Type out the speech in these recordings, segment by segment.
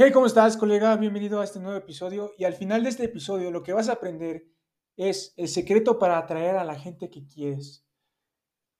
Hey, ¿cómo estás, colega? Bienvenido a este nuevo episodio. Y al final de este episodio, lo que vas a aprender es el secreto para atraer a la gente que quieres.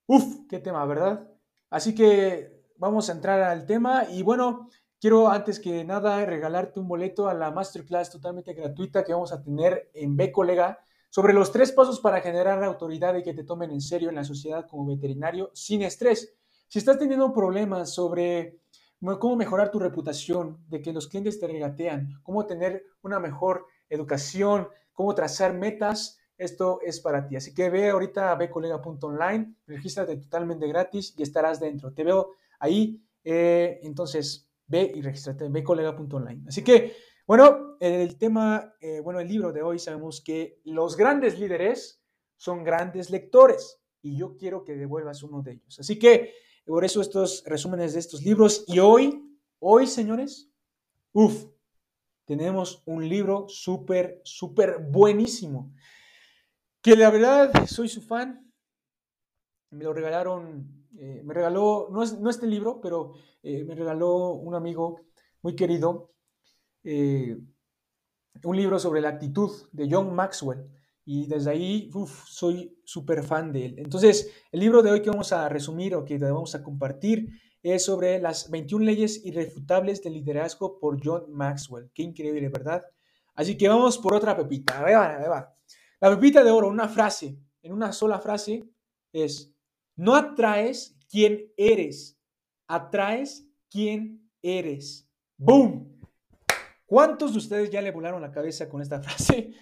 Uf, qué tema, ¿verdad? Así que vamos a entrar al tema. Y bueno, quiero antes que nada regalarte un boleto a la masterclass totalmente gratuita que vamos a tener en B, colega, sobre los tres pasos para generar autoridad y que te tomen en serio en la sociedad como veterinario sin estrés. Si estás teniendo problemas sobre cómo mejorar tu reputación, de que los clientes te regatean, cómo tener una mejor educación, cómo trazar metas, esto es para ti. Así que ve ahorita a bcolega.online, regístrate totalmente gratis y estarás dentro. Te veo ahí, eh, entonces ve y regístrate en bcolega.online. Así que, bueno, el tema, eh, bueno, el libro de hoy sabemos que los grandes líderes son grandes lectores y yo quiero que devuelvas uno de ellos. Así que, por eso estos resúmenes de estos libros. Y hoy, hoy, señores, uff, tenemos un libro súper, súper buenísimo. Que la verdad soy su fan. Me lo regalaron, eh, me regaló, no, es, no este libro, pero eh, me regaló un amigo muy querido, eh, un libro sobre la actitud de John Maxwell y desde ahí soy súper fan de él. Entonces, el libro de hoy que vamos a resumir o que vamos a compartir es sobre las 21 leyes irrefutables del liderazgo por John Maxwell. Qué increíble, ¿verdad? Así que vamos por otra pepita. Ahí va, ahí va. La pepita de oro, una frase, en una sola frase, es, no atraes quien eres, atraes quien eres. ¡Boom! ¿Cuántos de ustedes ya le volaron la cabeza con esta frase?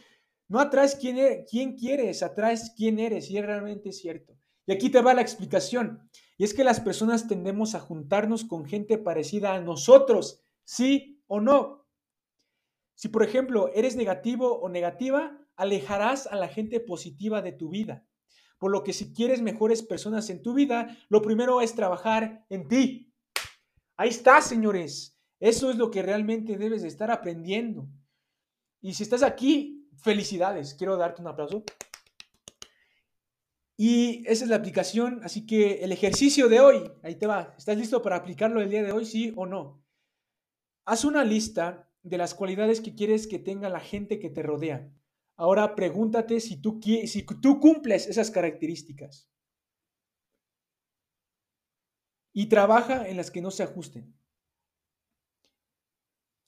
No atraes quién, e, quién quieres, atraes quién eres, y es realmente cierto. Y aquí te va la explicación. Y es que las personas tendemos a juntarnos con gente parecida a nosotros, sí o no. Si, por ejemplo, eres negativo o negativa, alejarás a la gente positiva de tu vida. Por lo que si quieres mejores personas en tu vida, lo primero es trabajar en ti. Ahí está, señores. Eso es lo que realmente debes de estar aprendiendo. Y si estás aquí felicidades, quiero darte un aplauso. Y esa es la aplicación, así que el ejercicio de hoy, ahí te va, ¿estás listo para aplicarlo el día de hoy, sí o no? Haz una lista de las cualidades que quieres que tenga la gente que te rodea. Ahora pregúntate si tú, si tú cumples esas características. Y trabaja en las que no se ajusten.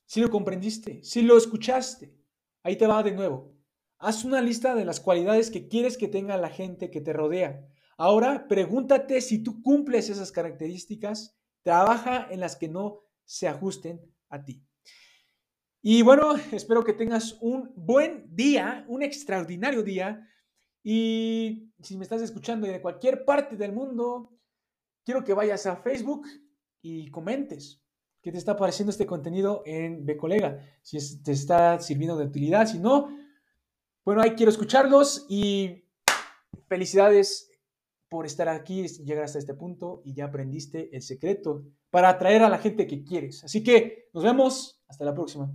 Si lo comprendiste, si lo escuchaste, Ahí te va de nuevo. Haz una lista de las cualidades que quieres que tenga la gente que te rodea. Ahora pregúntate si tú cumples esas características, trabaja en las que no se ajusten a ti. Y bueno, espero que tengas un buen día, un extraordinario día. Y si me estás escuchando de cualquier parte del mundo, quiero que vayas a Facebook y comentes. ¿Qué te está pareciendo este contenido en B Colega? Si te está sirviendo de utilidad, si no, bueno, ahí quiero escucharlos y felicidades por estar aquí, llegar hasta este punto y ya aprendiste el secreto para atraer a la gente que quieres. Así que nos vemos, hasta la próxima.